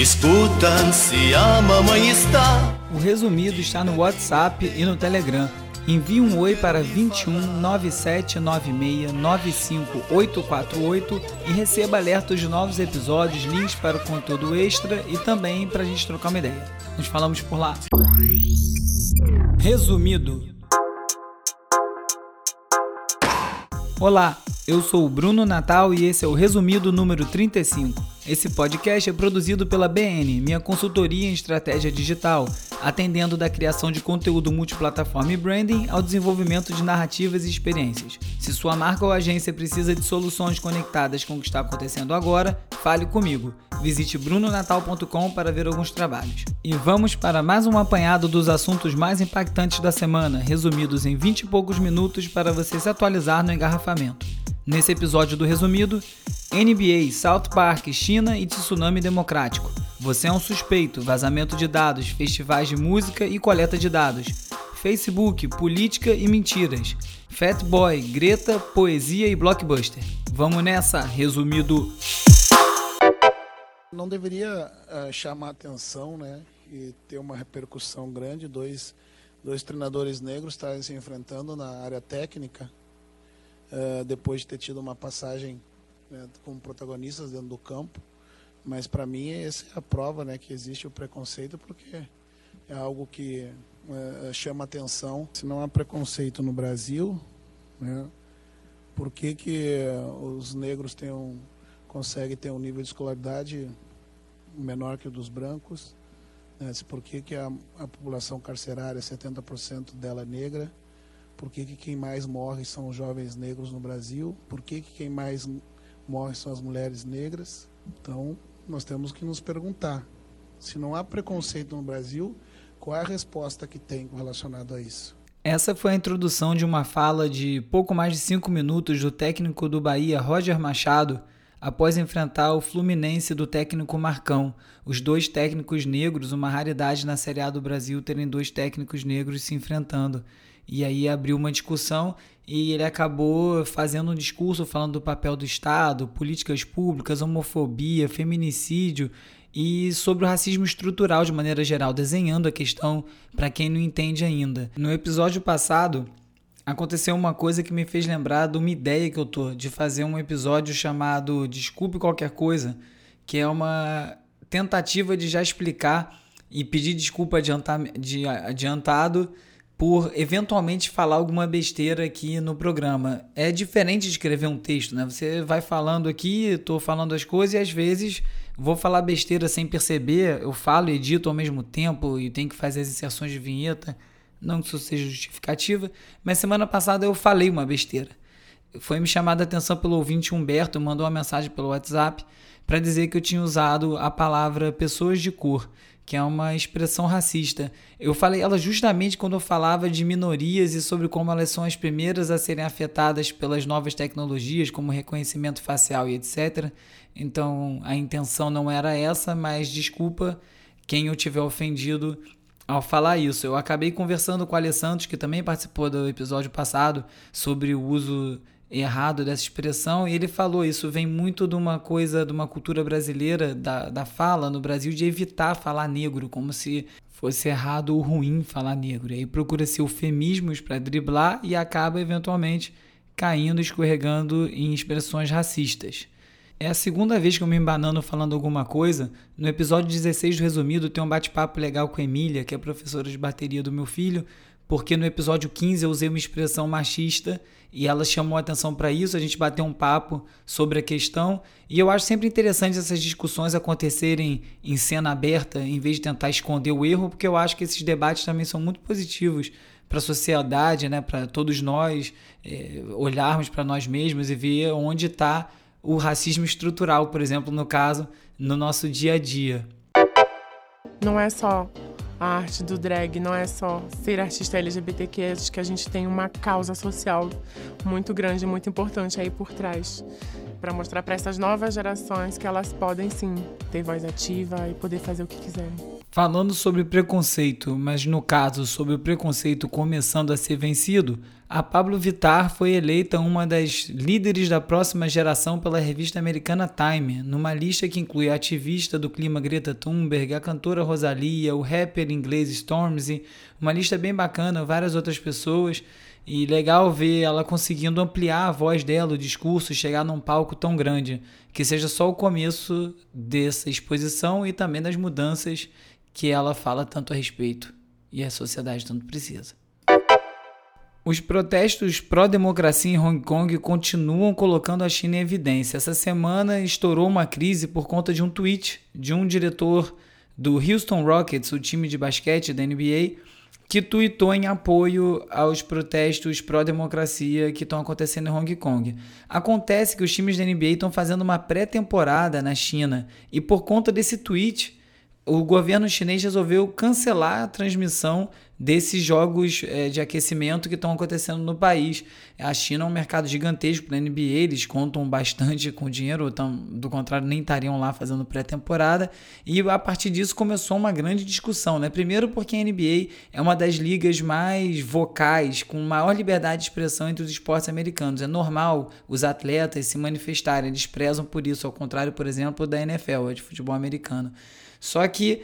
Escuta se a mamãe está. O resumido está no WhatsApp e no Telegram. Envie um oi para 21 9796 95848 e receba alertas de novos episódios, links para o conteúdo extra e também para a gente trocar uma ideia. Nos falamos por lá. Resumido. Olá, eu sou o Bruno Natal e esse é o resumido número 35. Esse podcast é produzido pela BN, minha consultoria em estratégia digital, atendendo da criação de conteúdo multiplataforma e branding ao desenvolvimento de narrativas e experiências. Se sua marca ou agência precisa de soluções conectadas com o que está acontecendo agora, fale comigo. Visite brunonatal.com para ver alguns trabalhos. E vamos para mais um apanhado dos assuntos mais impactantes da semana, resumidos em 20 e poucos minutos para você se atualizar no engarrafamento. Nesse episódio do Resumido, NBA, South Park, China e Tsunami Democrático. Você é um suspeito, vazamento de dados, festivais de música e coleta de dados. Facebook, política e mentiras. Fat Boy, Greta, poesia e blockbuster. Vamos nessa, resumido. Não deveria uh, chamar atenção, né, e ter uma repercussão grande. Dois, dois treinadores negros estarem se enfrentando na área técnica, uh, depois de ter tido uma passagem né, como protagonistas dentro do campo. Mas para mim essa é a prova né, que existe o preconceito, porque é algo que é, chama atenção. Se não há preconceito no Brasil, né, por que, que os negros têm um, conseguem ter um nível de escolaridade menor que o dos brancos? Né, por que, que a, a população carcerária, 70% dela é negra? Por que, que quem mais morre são os jovens negros no Brasil? Por que, que quem mais morrem são as mulheres negras. Então, nós temos que nos perguntar: se não há preconceito no Brasil, qual é a resposta que tem relacionado a isso? Essa foi a introdução de uma fala de pouco mais de cinco minutos do técnico do Bahia, Roger Machado, após enfrentar o Fluminense do técnico Marcão. Os dois técnicos negros, uma raridade na Série A do Brasil terem dois técnicos negros se enfrentando. E aí abriu uma discussão e ele acabou fazendo um discurso falando do papel do Estado, políticas públicas, homofobia, feminicídio e sobre o racismo estrutural de maneira geral, desenhando a questão para quem não entende ainda. No episódio passado, aconteceu uma coisa que me fez lembrar de uma ideia que eu tô de fazer um episódio chamado Desculpe qualquer coisa, que é uma tentativa de já explicar e pedir desculpa adiantado por eventualmente falar alguma besteira aqui no programa. É diferente de escrever um texto, né? Você vai falando aqui, estou falando as coisas e às vezes vou falar besteira sem perceber, eu falo e edito ao mesmo tempo e tenho que fazer as inserções de vinheta, não que isso seja justificativa, mas semana passada eu falei uma besteira. Foi me chamada a atenção pelo ouvinte Humberto, mandou uma mensagem pelo WhatsApp para dizer que eu tinha usado a palavra pessoas de cor que é uma expressão racista. Eu falei ela justamente quando eu falava de minorias e sobre como elas são as primeiras a serem afetadas pelas novas tecnologias, como reconhecimento facial e etc. Então a intenção não era essa, mas desculpa quem eu tiver ofendido ao falar isso. Eu acabei conversando com o Alessandro, que também participou do episódio passado, sobre o uso errado dessa expressão, e ele falou isso vem muito de uma coisa, de uma cultura brasileira, da, da fala no Brasil, de evitar falar negro, como se fosse errado ou ruim falar negro. E aí procura-se eufemismos para driblar e acaba eventualmente caindo, escorregando em expressões racistas. É a segunda vez que eu me embanando falando alguma coisa. No episódio 16 do Resumido tem um bate-papo legal com a Emília, que é professora de bateria do meu filho, porque no episódio 15 eu usei uma expressão machista e ela chamou atenção para isso, a gente bateu um papo sobre a questão, e eu acho sempre interessante essas discussões acontecerem em cena aberta, em vez de tentar esconder o erro, porque eu acho que esses debates também são muito positivos para a sociedade, né, para todos nós é, olharmos para nós mesmos e ver onde está o racismo estrutural, por exemplo, no caso, no nosso dia a dia. Não é só a arte do drag não é só ser artista LGBTQ, acho que a gente tem uma causa social muito grande, muito importante aí por trás, para mostrar para essas novas gerações que elas podem sim ter voz ativa e poder fazer o que quiserem. Falando sobre preconceito, mas no caso sobre o preconceito começando a ser vencido, a Pablo Vittar foi eleita uma das líderes da próxima geração pela revista americana Time, numa lista que inclui a ativista do clima Greta Thunberg, a cantora Rosalia, o rapper inglês Stormzy, uma lista bem bacana, várias outras pessoas. E legal ver ela conseguindo ampliar a voz dela, o discurso, chegar num palco tão grande. Que seja só o começo dessa exposição e também das mudanças que ela fala tanto a respeito e a sociedade tanto precisa. Os protestos pró-democracia em Hong Kong continuam colocando a China em evidência. Essa semana estourou uma crise por conta de um tweet de um diretor do Houston Rockets, o time de basquete da NBA, que tweetou em apoio aos protestos pró-democracia que estão acontecendo em Hong Kong. Acontece que os times da NBA estão fazendo uma pré-temporada na China e por conta desse tweet o governo chinês resolveu cancelar a transmissão desses jogos é, de aquecimento que estão acontecendo no país. A China é um mercado gigantesco para NBA, eles contam bastante com dinheiro, então, do contrário, nem estariam lá fazendo pré-temporada. E a partir disso começou uma grande discussão. Né? Primeiro, porque a NBA é uma das ligas mais vocais, com maior liberdade de expressão entre os esportes americanos. É normal os atletas se manifestarem, eles prezam por isso, ao contrário, por exemplo, da NFL, de futebol americano. Só que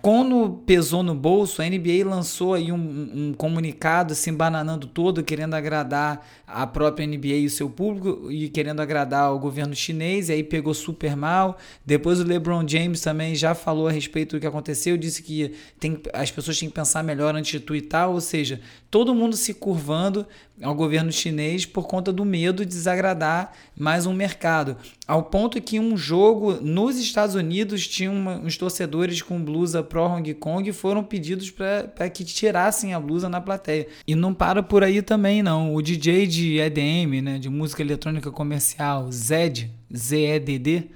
quando pesou no bolso, a NBA lançou aí um, um, comunicado se embananando todo, querendo agradar a própria NBA e o seu público e querendo agradar o governo chinês, e aí pegou super mal. Depois o LeBron James também já falou a respeito do que aconteceu, disse que tem, as pessoas têm que pensar melhor antes de twittar, ou seja, todo mundo se curvando ao governo chinês por conta do medo de desagradar mais um mercado. Ao ponto que um jogo nos Estados Unidos tinha uma, uns torcedores com blusa pro Hong Kong e foram pedidos para que tirassem a blusa na plateia. E não para por aí também não. O DJ de EDM, né, de música eletrônica comercial, Zed, Z-E-D-D,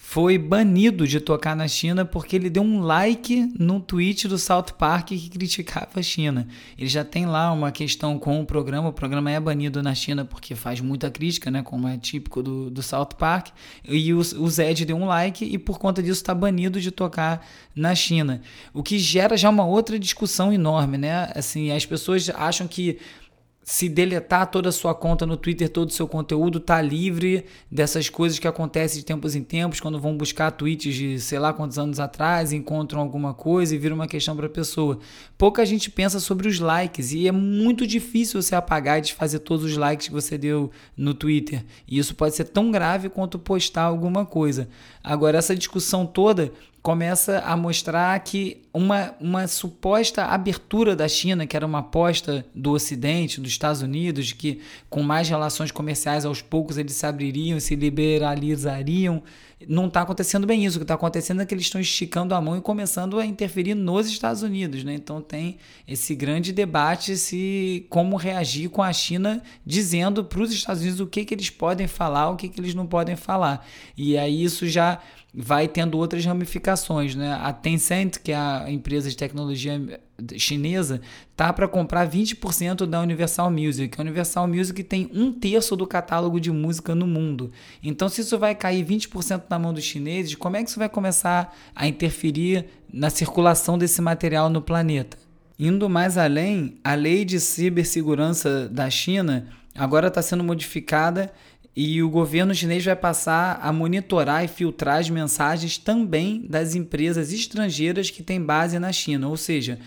foi banido de tocar na China porque ele deu um like no tweet do South Park que criticava a China. Ele já tem lá uma questão com o programa, o programa é banido na China porque faz muita crítica, né, como é típico do, do South Park, e o, o Zed deu um like e por conta disso está banido de tocar na China. O que gera já uma outra discussão enorme, né? Assim, as pessoas acham que se deletar toda a sua conta no Twitter, todo o seu conteúdo, tá livre dessas coisas que acontecem de tempos em tempos, quando vão buscar tweets de sei lá quantos anos atrás, encontram alguma coisa e vira uma questão para a pessoa. Pouca gente pensa sobre os likes e é muito difícil você apagar e desfazer todos os likes que você deu no Twitter. E isso pode ser tão grave quanto postar alguma coisa. Agora, essa discussão toda começa a mostrar que uma, uma suposta abertura da China, que era uma aposta do Ocidente, dos Estados Unidos, de que com mais relações comerciais aos poucos eles se abririam, se liberalizariam, não está acontecendo bem isso. O que está acontecendo é que eles estão esticando a mão e começando a interferir nos Estados Unidos. Né? Então tem esse grande debate se como reagir com a China dizendo para os Estados Unidos o que, que eles podem falar, o que, que eles não podem falar. E aí isso já vai tendo outras ramificações. Né? A Tencent, que é a empresa de tecnologia chinesa, tá para comprar 20% da Universal Music. A Universal Music tem um terço do catálogo de música no mundo. Então, se isso vai cair 20% na mão dos chineses, como é que isso vai começar a interferir na circulação desse material no planeta? Indo mais além, a lei de cibersegurança da China agora está sendo modificada e o governo chinês vai passar a monitorar e filtrar as mensagens também das empresas estrangeiras que têm base na China. Ou seja,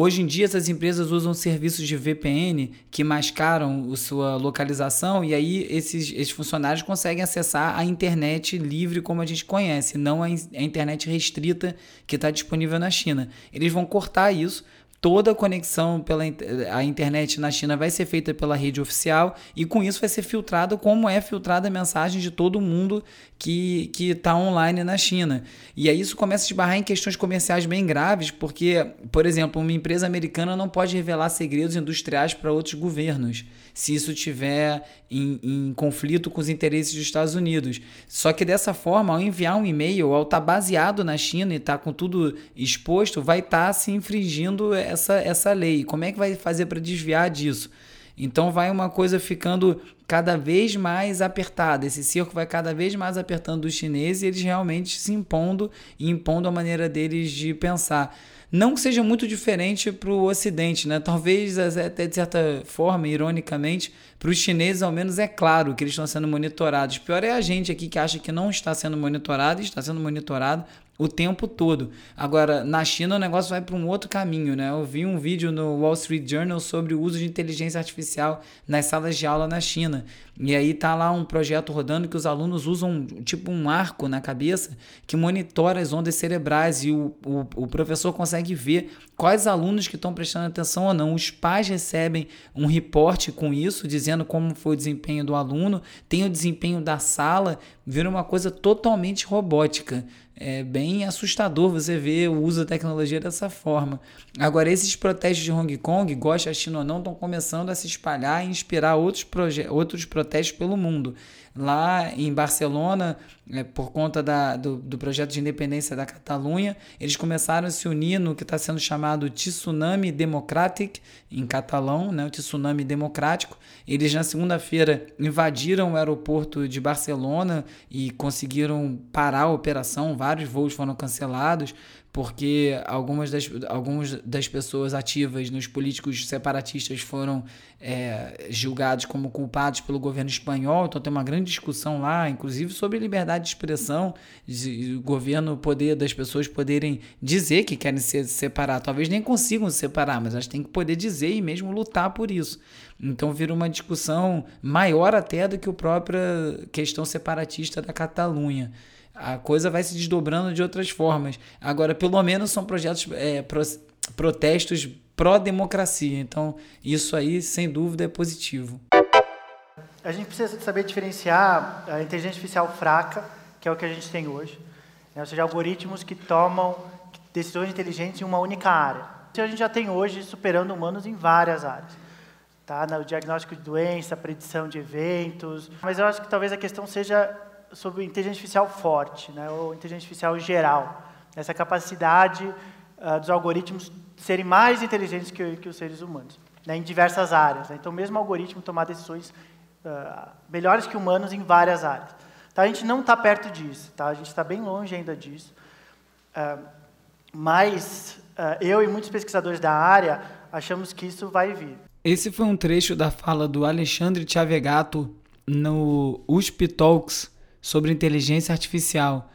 hoje em dia essas empresas usam serviços de VPN que mascaram a sua localização e aí esses, esses funcionários conseguem acessar a internet livre como a gente conhece, não a, a internet restrita que está disponível na China. Eles vão cortar isso toda a conexão pela a internet na China vai ser feita pela rede oficial e com isso vai ser filtrado como é filtrada a mensagem de todo mundo que está online na China. E aí isso começa a esbarrar em questões comerciais bem graves, porque, por exemplo, uma empresa americana não pode revelar segredos industriais para outros governos se isso tiver em, em, conflito com os interesses dos Estados Unidos. Só que dessa forma, ao enviar um e-mail, ao estar tá baseado na China e estar tá com tudo exposto, vai estar tá se infringindo essa, essa lei. Como é que vai fazer para desviar disso? Então vai uma coisa ficando cada vez mais apertada. Esse cerco vai cada vez mais apertando os chineses e eles realmente se impondo e impondo a maneira deles de pensar. Não que seja muito diferente para o Ocidente, né? Talvez até de certa forma, ironicamente, para os chineses, ao menos, é claro que eles estão sendo monitorados. Pior é a gente aqui que acha que não está sendo monitorado e está sendo monitorado o tempo todo. Agora, na China o negócio vai para um outro caminho, né? Eu vi um vídeo no Wall Street Journal sobre o uso de inteligência artificial nas salas de aula na China. E aí tá lá um projeto rodando que os alunos usam tipo um arco na cabeça que monitora as ondas cerebrais e o, o, o professor consegue ver quais alunos que estão prestando atenção ou não. Os pais recebem um reporte com isso, dizendo como foi o desempenho do aluno, tem o desempenho da sala, vira uma coisa totalmente robótica é bem assustador você ver o uso da tecnologia dessa forma. Agora, esses protestos de Hong Kong, gosta a China ou não, estão começando a se espalhar e inspirar outros, outros protestos pelo mundo. Lá em Barcelona, é, por conta da, do, do projeto de independência da Catalunha, eles começaram a se unir no que está sendo chamado Tsunami Democratic, em catalão, né, o Tsunami Democrático. Eles, na segunda-feira, invadiram o aeroporto de Barcelona e conseguiram parar a operação, vários voos foram cancelados porque algumas das, algumas das pessoas ativas nos políticos separatistas foram é, julgados como culpados pelo governo espanhol, então tem uma grande discussão lá, inclusive sobre liberdade de expressão, de, governo poder das pessoas poderem dizer que querem se separar, talvez nem consigam se separar, mas elas têm que poder dizer e mesmo lutar por isso. Então vira uma discussão maior até do que a própria questão separatista da Catalunha a coisa vai se desdobrando de outras formas. Agora, pelo menos são projetos, é, pro, protestos pró-democracia. Então, isso aí, sem dúvida, é positivo. A gente precisa saber diferenciar a inteligência artificial fraca, que é o que a gente tem hoje, né? ou seja, algoritmos que tomam decisões inteligentes em uma única área. Isso a gente já tem hoje superando humanos em várias áreas. Tá? No diagnóstico de doença, predição de eventos. Mas eu acho que talvez a questão seja sobre inteligência artificial forte, né, ou inteligência artificial geral, essa capacidade uh, dos algoritmos serem mais inteligentes que, que os seres humanos, né, em diversas áreas. Né? Então, mesmo o algoritmo tomar decisões uh, melhores que humanos em várias áreas. Tá, a gente não está perto disso, tá? a gente está bem longe ainda disso. Uh, mas eu e muitos pesquisadores da área achamos que isso vai vir. Esse foi um trecho da fala do Alexandre Chavegato no USP Talks, sobre inteligência artificial.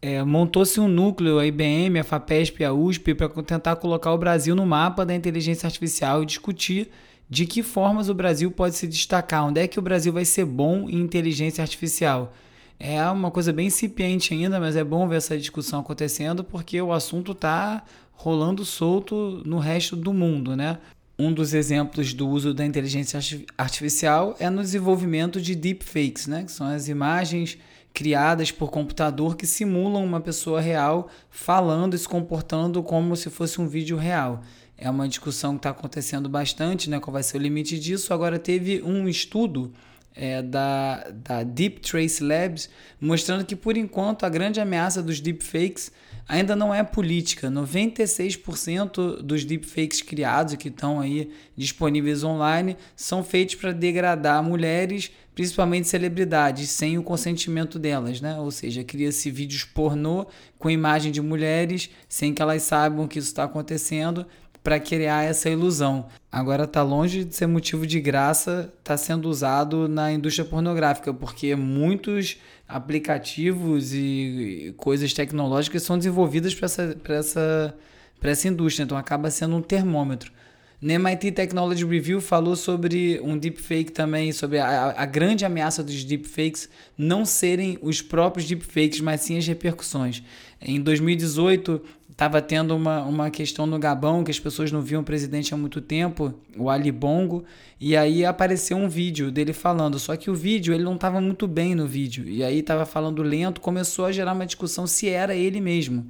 É, Montou-se um núcleo, a IBM, a FAPESP e a USP, para tentar colocar o Brasil no mapa da inteligência artificial e discutir de que formas o Brasil pode se destacar, onde é que o Brasil vai ser bom em inteligência artificial. É uma coisa bem incipiente ainda, mas é bom ver essa discussão acontecendo porque o assunto está rolando solto no resto do mundo, né? Um dos exemplos do uso da inteligência artificial é no desenvolvimento de deepfakes, né? que são as imagens criadas por computador que simulam uma pessoa real falando e se comportando como se fosse um vídeo real. É uma discussão que está acontecendo bastante, né? qual vai ser o limite disso. Agora, teve um estudo é, da, da Deep Trace Labs mostrando que, por enquanto, a grande ameaça dos deepfakes ainda não é política. 96% dos deepfakes criados que estão aí disponíveis online são feitos para degradar mulheres, principalmente celebridades, sem o consentimento delas, né? Ou seja, cria-se vídeos pornô com imagem de mulheres sem que elas saibam que isso está acontecendo para criar essa ilusão. Agora está longe de ser motivo de graça, está sendo usado na indústria pornográfica, porque muitos aplicativos e coisas tecnológicas são desenvolvidas para essa, essa, essa indústria, então acaba sendo um termômetro. No MIT Technology Review falou sobre um deepfake também, sobre a, a grande ameaça dos deepfakes não serem os próprios deepfakes, mas sim as repercussões. Em 2018, estava tendo uma, uma questão no Gabão que as pessoas não viam o presidente há muito tempo, o Ali Bongo, e aí apareceu um vídeo dele falando, só que o vídeo ele não estava muito bem no vídeo, e aí estava falando lento, começou a gerar uma discussão se era ele mesmo.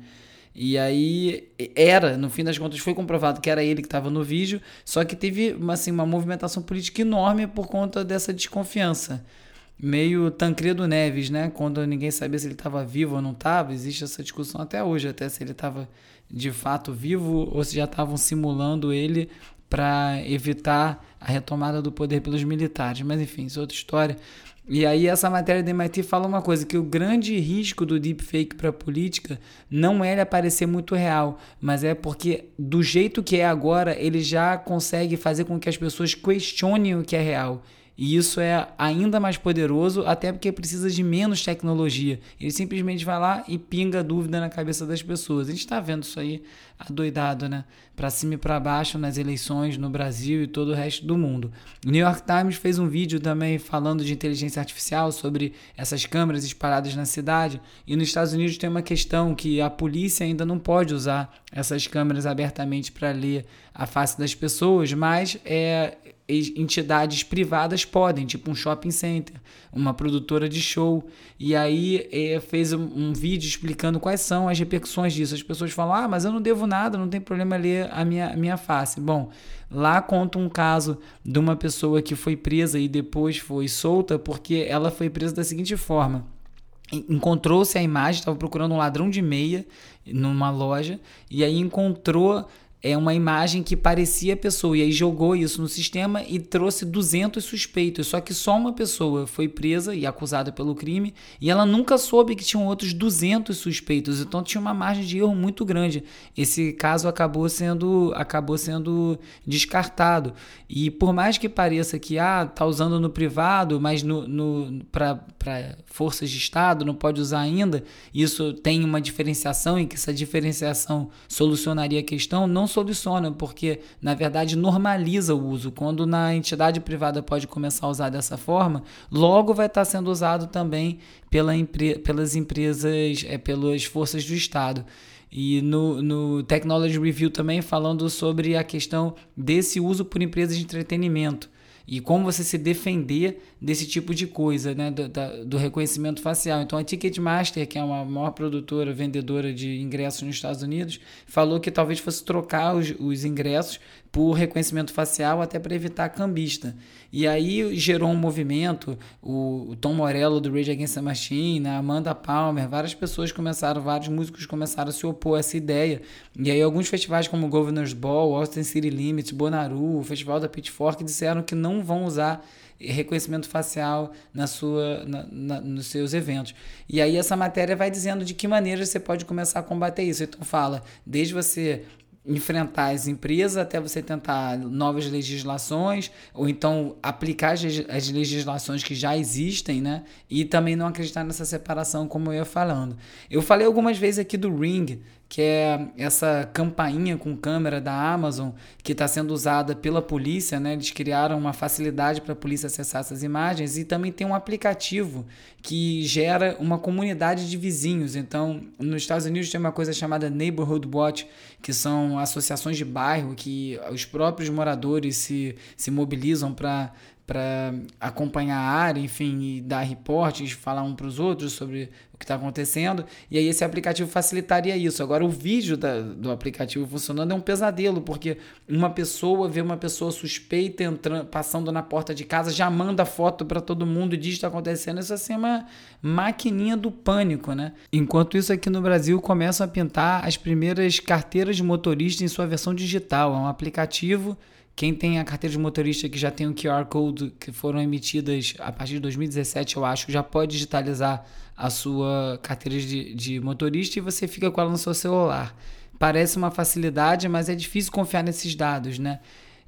E aí era, no fim das contas foi comprovado que era ele que estava no vídeo, só que teve assim, uma movimentação política enorme por conta dessa desconfiança meio Tancredo Neves, né? Quando ninguém sabia se ele estava vivo ou não estava, existe essa discussão até hoje, até se ele estava de fato vivo ou se já estavam simulando ele para evitar a retomada do poder pelos militares. Mas enfim, isso é outra história. E aí essa matéria da MIT fala uma coisa, que o grande risco do deepfake para a política não é ele aparecer muito real, mas é porque do jeito que é agora, ele já consegue fazer com que as pessoas questionem o que é real. E isso é ainda mais poderoso, até porque precisa de menos tecnologia. Ele simplesmente vai lá e pinga dúvida na cabeça das pessoas. A gente está vendo isso aí adoidado, né? Para cima e para baixo nas eleições no Brasil e todo o resto do mundo. O New York Times fez um vídeo também falando de inteligência artificial sobre essas câmeras espalhadas na cidade. E nos Estados Unidos tem uma questão que a polícia ainda não pode usar essas câmeras abertamente para ler a face das pessoas, mas é, entidades privadas podem, tipo um shopping center, uma produtora de show. E aí é, fez um, um, vídeo explicando quais são as repercussões disso. As pessoas falam: ah, mas eu não devo nada, não tem problema ler a minha, a minha face. Bom, lá conta um caso de uma pessoa que foi presa e depois foi solta porque ela foi presa da seguinte forma encontrou-se a imagem, estava procurando um ladrão de meia numa loja e aí encontrou é uma imagem que parecia a pessoa. E aí jogou isso no sistema e trouxe 200 suspeitos. Só que só uma pessoa foi presa e acusada pelo crime e ela nunca soube que tinham outros 200 suspeitos. Então tinha uma margem de erro muito grande. Esse caso acabou sendo, acabou sendo descartado. E por mais que pareça que ah, tá usando no privado, mas no, no para forças de Estado não pode usar ainda, isso tem uma diferenciação e que essa diferenciação solucionaria a questão, não soluciona, porque na verdade normaliza o uso. Quando na entidade privada pode começar a usar dessa forma, logo vai estar sendo usado também pela pelas empresas, é, pelas forças do Estado. E no, no Technology Review também falando sobre a questão desse uso por empresas de entretenimento e como você se defender desse tipo de coisa, né, do, da, do reconhecimento facial. Então a Ticketmaster, que é uma maior produtora, vendedora de ingressos nos Estados Unidos, falou que talvez fosse trocar os, os ingressos por reconhecimento facial até para evitar cambista. E aí gerou um movimento, o, Tom Morello do Rage Against the Machine, a Amanda Palmer, várias pessoas começaram, vários músicos começaram a se opor a essa ideia. E aí alguns festivais como Governor's Ball, Austin City Limits, Bonnaroo, o Festival da Pitchfork disseram que não vão usar reconhecimento facial na sua, na, na, nos seus eventos. E aí essa matéria vai dizendo de que maneira você pode começar a combater isso. Então fala, desde você enfrentar as empresas até você tentar novas legislações ou então aplicar as legislações que já existem, né? E também não acreditar nessa separação como eu ia falando. Eu falei algumas vezes aqui do Ring, que é essa campainha com câmera da Amazon que está sendo usada pela polícia, né? Eles criaram uma facilidade para a polícia acessar essas imagens e também tem um aplicativo que gera uma comunidade de vizinhos. Então, nos Estados Unidos tem uma coisa chamada Neighborhood Watch, que são associações de bairro que os próprios moradores se, se mobilizam para para acompanhar a área, enfim, e dar reportes, falar um para os outros sobre o que está acontecendo. E aí esse aplicativo facilitaria isso. Agora o vídeo da, do aplicativo funcionando é um pesadelo, porque uma pessoa vê uma pessoa suspeita entrando, passando na porta de casa, já manda foto para todo mundo e diz que está acontecendo. Isso assim é uma maquininha do pânico, né? Enquanto isso aqui no Brasil começam a pintar as primeiras carteiras de motorista em sua versão digital. É um aplicativo quem tem a carteira de motorista que já tem o QR Code que foram emitidas a partir de 2017, eu acho, já pode digitalizar a sua carteira de, de motorista e você fica com ela no seu celular. Parece uma facilidade, mas é difícil confiar nesses dados, né?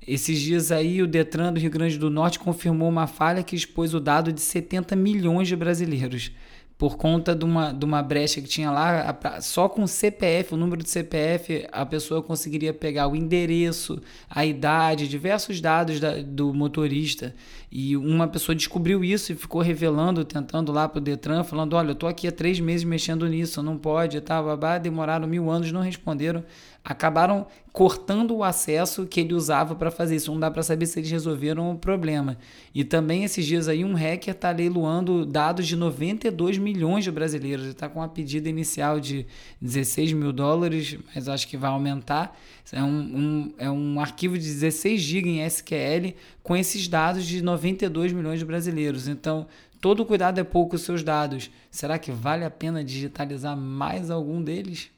Esses dias aí, o Detran do Rio Grande do Norte confirmou uma falha que expôs o dado de 70 milhões de brasileiros por conta de uma, de uma brecha que tinha lá, só com CPF, o número de CPF, a pessoa conseguiria pegar o endereço, a idade, diversos dados da, do motorista. E uma pessoa descobriu isso e ficou revelando, tentando lá para o Detran, falando: Olha, eu estou aqui há três meses mexendo nisso, não pode, tá, babá. Demoraram mil anos, não responderam acabaram cortando o acesso que ele usava para fazer isso. Não dá para saber se eles resolveram o problema. E também esses dias aí um hacker está leiloando dados de 92 milhões de brasileiros. Ele está com uma pedida inicial de 16 mil dólares, mas acho que vai aumentar. É um, um, é um arquivo de 16 GB em SQL com esses dados de 92 milhões de brasileiros. Então, todo cuidado é pouco os seus dados. Será que vale a pena digitalizar mais algum deles?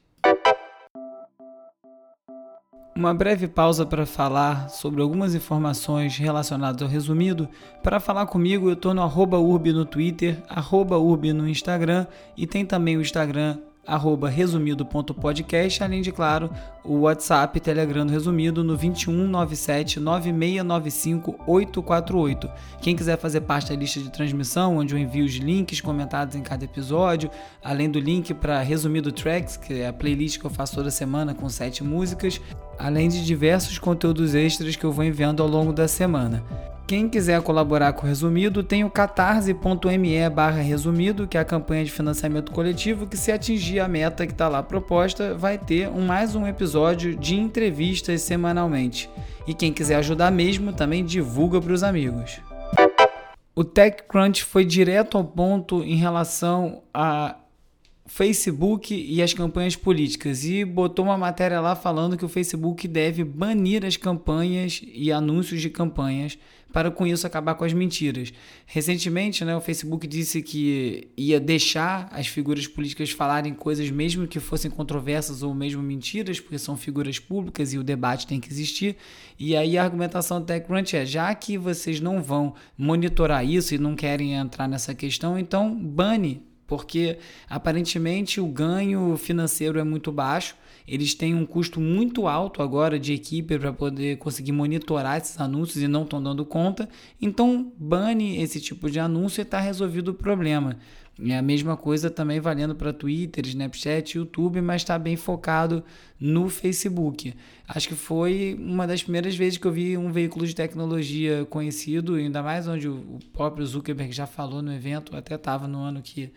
Uma breve pausa para falar sobre algumas informações relacionadas ao resumido. Para falar comigo, eu estou no arroba urb no Twitter, arroba urb no Instagram e tem também o Instagram arroba resumido.podcast, além de, claro, o WhatsApp Telegram Resumido no 2197 9695 848. Quem quiser fazer parte da lista de transmissão, onde eu envio os links comentados em cada episódio, além do link para Resumido Tracks, que é a playlist que eu faço toda semana com sete músicas, além de diversos conteúdos extras que eu vou enviando ao longo da semana. Quem quiser colaborar com o Resumido, tem o catarse.me barra resumido, que é a campanha de financiamento coletivo, que se atingir a meta que está lá proposta, vai ter um, mais um episódio de entrevistas semanalmente. E quem quiser ajudar mesmo, também divulga para os amigos. O TechCrunch foi direto ao ponto em relação a Facebook e as campanhas políticas e botou uma matéria lá falando que o Facebook deve banir as campanhas e anúncios de campanhas para com isso acabar com as mentiras. Recentemente, né, o Facebook disse que ia deixar as figuras políticas falarem coisas mesmo que fossem controversas ou mesmo mentiras, porque são figuras públicas e o debate tem que existir. E aí a argumentação do TechCrunch é, já que vocês não vão monitorar isso e não querem entrar nessa questão, então bane porque aparentemente o ganho financeiro é muito baixo. Eles têm um custo muito alto agora de equipe para poder conseguir monitorar esses anúncios e não estão dando conta. Então, bane esse tipo de anúncio e está resolvido o problema. É a mesma coisa também valendo para Twitter, Snapchat, YouTube, mas está bem focado no Facebook. Acho que foi uma das primeiras vezes que eu vi um veículo de tecnologia conhecido, ainda mais onde o próprio Zuckerberg já falou no evento, até estava no ano que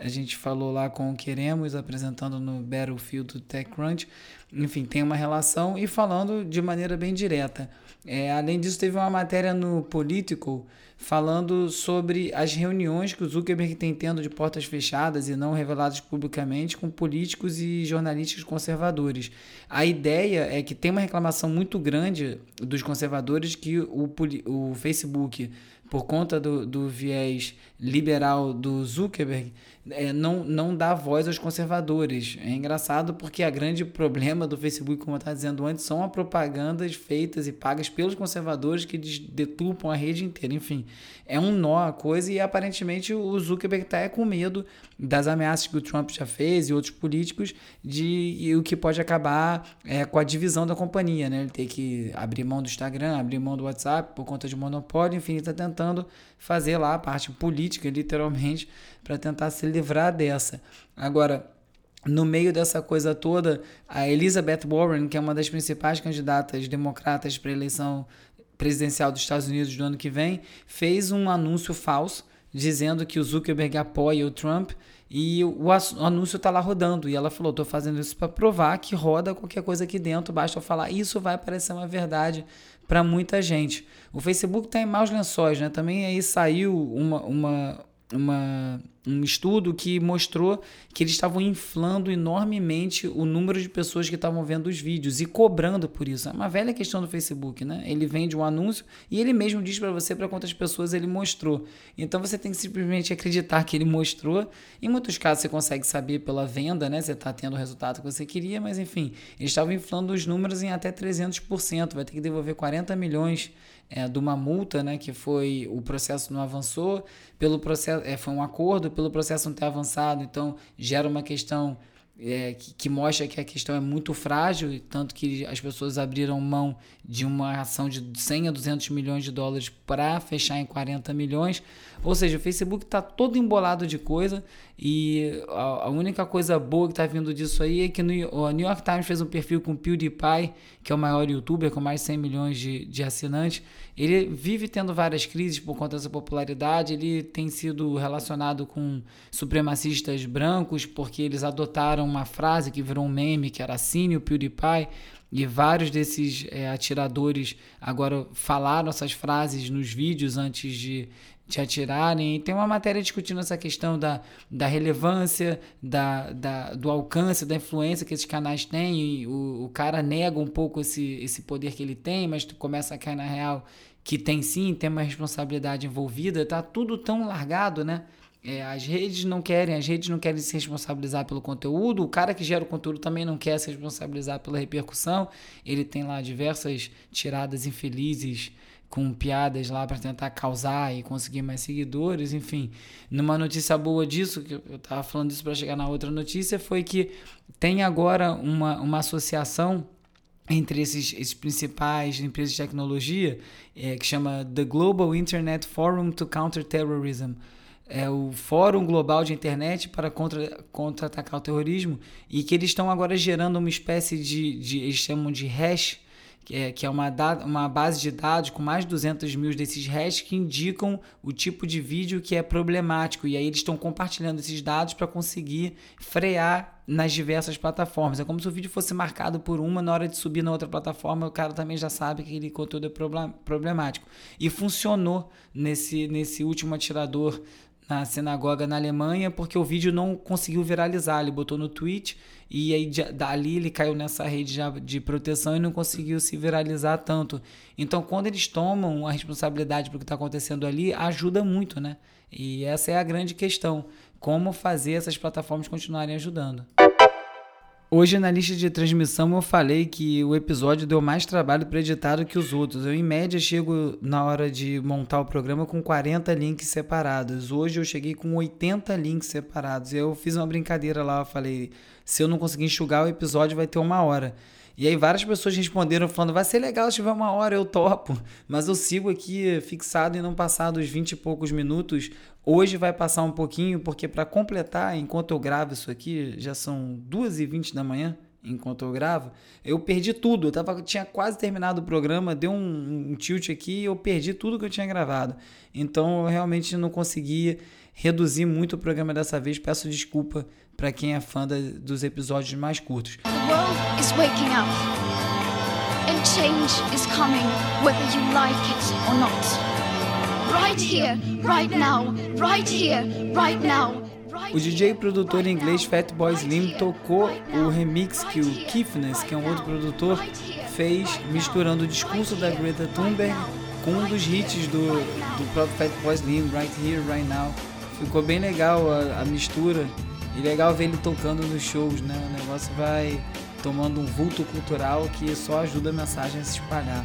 a gente falou lá com o Queremos, apresentando no Battlefield TechCrunch. Enfim, tem uma relação e falando de maneira bem direta. É, além disso, teve uma matéria no Political falando sobre as reuniões que o Zuckerberg tem tendo de portas fechadas e não reveladas publicamente com políticos e jornalistas conservadores. A ideia é que tem uma reclamação muito grande dos conservadores que o, o Facebook por conta do, do viés liberal do Zuckerberg, é, não, não dá voz aos conservadores. É engraçado porque a grande problema do Facebook, como eu estava dizendo antes, são as propagandas feitas e pagas pelos conservadores que detupam a rede inteira. Enfim, é um nó a coisa e aparentemente o Zuckerberg está é com medo das ameaças que o Trump já fez e outros políticos de o que pode acabar é, com a divisão da companhia, né? Ele ter que abrir mão do Instagram, abrir mão do WhatsApp por conta de monopólio, enfim, está tentando fazer lá a parte política, literalmente, para tentar se livrar dessa. Agora, no meio dessa coisa toda, a Elizabeth Warren, que é uma das principais candidatas democratas para a eleição presidencial dos Estados Unidos do ano que vem, fez um anúncio falso dizendo que o Zuckerberg apoia o Trump e o anúncio está lá rodando. E ela falou: estou fazendo isso para provar que roda qualquer coisa aqui dentro, basta eu falar. Isso vai parecer uma verdade para muita gente. O Facebook está em maus lençóis, né? Também aí saiu uma, uma, uma um estudo que mostrou que eles estavam inflando enormemente o número de pessoas que estavam vendo os vídeos e cobrando por isso. É uma velha questão do Facebook, né? Ele vende um anúncio e ele mesmo diz para você para quantas pessoas ele mostrou. Então você tem que simplesmente acreditar que ele mostrou. Em muitos casos você consegue saber pela venda, né? Você está tendo o resultado que você queria, mas enfim, eles estavam inflando os números em até 300%. Vai ter que devolver 40 milhões é, de uma multa, né? Que foi o processo não avançou, pelo processo é, foi um acordo pelo processo não ter avançado, então gera uma questão é, que, que, mostra que a questão é muito frágil, tanto que as pessoas abriram mão de uma ação de 100 a 200 milhões de dólares para fechar em 40 milhões. Ou seja, o Facebook está todo embolado de coisa e a, a única coisa boa que está vindo disso aí é que no, o New York Times fez um perfil com o PewDiePie, que é o maior youtuber com mais de 100 milhões de, de assinantes. Ele vive tendo várias crises por conta dessa popularidade. Ele tem sido relacionado com supremacistas brancos porque eles adotaram uma frase que virou um meme, que era assine o PewDiePie. E vários desses é, atiradores agora falaram essas frases nos vídeos antes de, te atirarem. E tem uma matéria discutindo essa questão da, da relevância, da, da, do alcance, da influência que esses canais têm. O, o cara nega um pouco esse, esse poder que ele tem, mas tu começa a cair na real que tem sim, tem uma responsabilidade envolvida. Tá tudo tão largado, né? É, as redes não querem, as redes não querem se responsabilizar pelo conteúdo, o cara que gera o conteúdo também não quer se responsabilizar pela repercussão. Ele tem lá diversas tiradas infelizes com piadas lá para tentar causar e conseguir mais seguidores, enfim. Numa notícia boa disso, que eu estava falando isso para chegar na outra notícia, foi que tem agora uma, uma associação entre esses, esses principais empresas de tecnologia, é, que chama The Global Internet Forum to Counter Terrorism é o Fórum Global de Internet para contra, contra-atacar o terrorismo e que eles estão agora gerando uma espécie de, de eles chamam de hash, que é, que é uma, uma base de dados com mais de 200 mil desses hashes que indicam o tipo de vídeo que é problemático e aí eles estão compartilhando esses dados para conseguir frear nas diversas plataformas. É como se o vídeo fosse marcado por uma, na hora de subir na outra plataforma, o cara também já sabe que aquele conteúdo é problemático. E funcionou nesse, nesse último atirador na sinagoga na Alemanha porque o vídeo não conseguiu viralizar. Ele botou no tweet e aí dali ele caiu nessa rede de proteção e não conseguiu se viralizar tanto. Então, quando eles tomam a responsabilidade pelo que está acontecendo ali, ajuda muito, né? E essa é a grande questão: como fazer essas plataformas continuarem ajudando. Hoje na lista de transmissão eu falei que o episódio deu mais trabalho para editar do que os outros. Eu em média chego na hora de montar o programa com 40 links separados. Hoje eu cheguei com 80 links separados. Eu fiz uma brincadeira lá, eu falei, se eu não conseguir enxugar o episódio vai ter uma hora. E aí várias pessoas responderam falando, vai ser legal se tiver uma hora, eu topo. Mas eu sigo aqui fixado em não passar dos 20 e poucos minutos. Hoje vai passar um pouquinho, porque para completar, enquanto eu gravo isso aqui, já são 2h20 da manhã, enquanto eu gravo, eu perdi tudo. Eu tava, tinha quase terminado o programa, deu um, um tilt aqui e eu perdi tudo que eu tinha gravado. Então eu realmente não consegui reduzir muito o programa dessa vez. Peço desculpa para quem é fã da, dos episódios mais curtos. The world is waking up. And change is coming, whether you like it or not. Right here, right now, right here, right now. O DJ e produtor inglês Fatboy Slim tocou o remix que o Keefness, que é um outro produtor, fez misturando o discurso da Greta Thunberg com um dos hits do, do próprio Fatboy Slim, Right Here, Right Now. Ficou bem legal a, a mistura e legal ver ele tocando nos shows, né? O negócio vai tomando um vulto cultural que só ajuda a mensagem a se espalhar.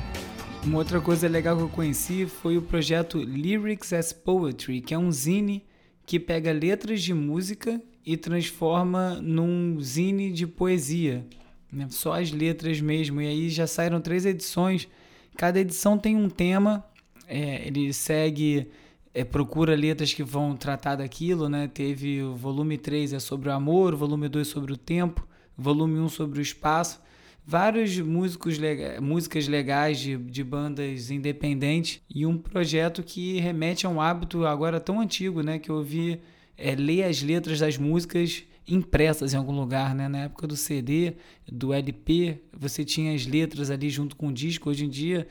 Uma outra coisa legal que eu conheci foi o projeto Lyrics as Poetry, que é um zine que pega letras de música e transforma num zine de poesia. Né? Só as letras mesmo. E aí já saíram três edições. Cada edição tem um tema. É, ele segue é, procura letras que vão tratar daquilo, né? Teve o volume 3 é sobre o amor, o volume 2 sobre o tempo, o volume 1 sobre o espaço. Vários músicos músicas legais de, de bandas independentes e um projeto que remete a um hábito agora tão antigo, né? Que eu ouvi é, ler as letras das músicas impressas em algum lugar, né? Na época do CD, do LP, você tinha as letras ali junto com o disco. Hoje em dia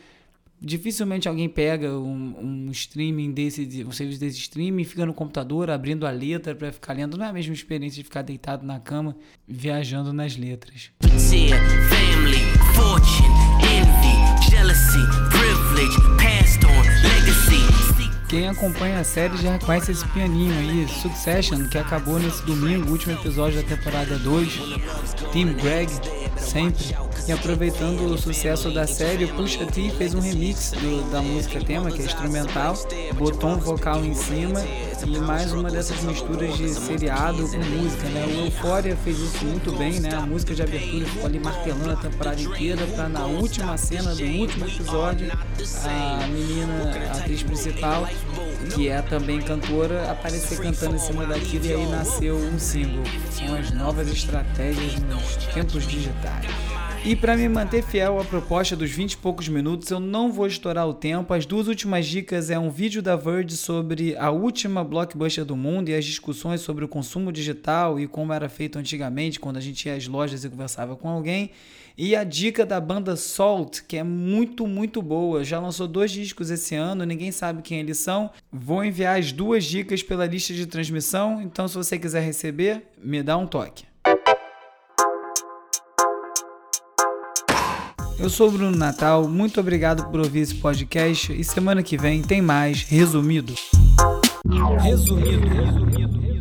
dificilmente alguém pega um, um streaming desse, um serviço desse streaming e fica no computador abrindo a letra para ficar lendo. Não é a mesma experiência de ficar deitado na cama viajando nas letras. Family, fortune, envy, jealousy, privilege, passed on, legacy. Quem acompanha a série já reconhece esse pianinho aí, Succession, que acabou nesse domingo, último episódio da temporada 2. Tim Greg, sempre. E aproveitando o sucesso da série, Pusha T fez um remix do, da música tema, que é instrumental, botou um vocal em cima e mais uma dessas misturas de seriado com música, né? O Euphoria fez isso muito bem, né? A música de abertura ficou ali martelando a temporada inteira para na última cena do último episódio a menina, a atriz principal, que é também cantora, aparecer cantando em cima daquilo e aí nasceu um single. São as novas estratégias nos tempos digitais. E para me manter fiel à proposta dos 20 e poucos minutos, eu não vou estourar o tempo. As duas últimas dicas é um vídeo da Verge sobre a última blockbuster do mundo e as discussões sobre o consumo digital e como era feito antigamente, quando a gente ia às lojas e conversava com alguém. E a dica da banda Salt, que é muito, muito boa. Já lançou dois discos esse ano, ninguém sabe quem eles são. Vou enviar as duas dicas pela lista de transmissão, então se você quiser receber, me dá um toque. Eu sou o Bruno Natal, muito obrigado por ouvir esse podcast e semana que vem tem mais resumido. Resumido.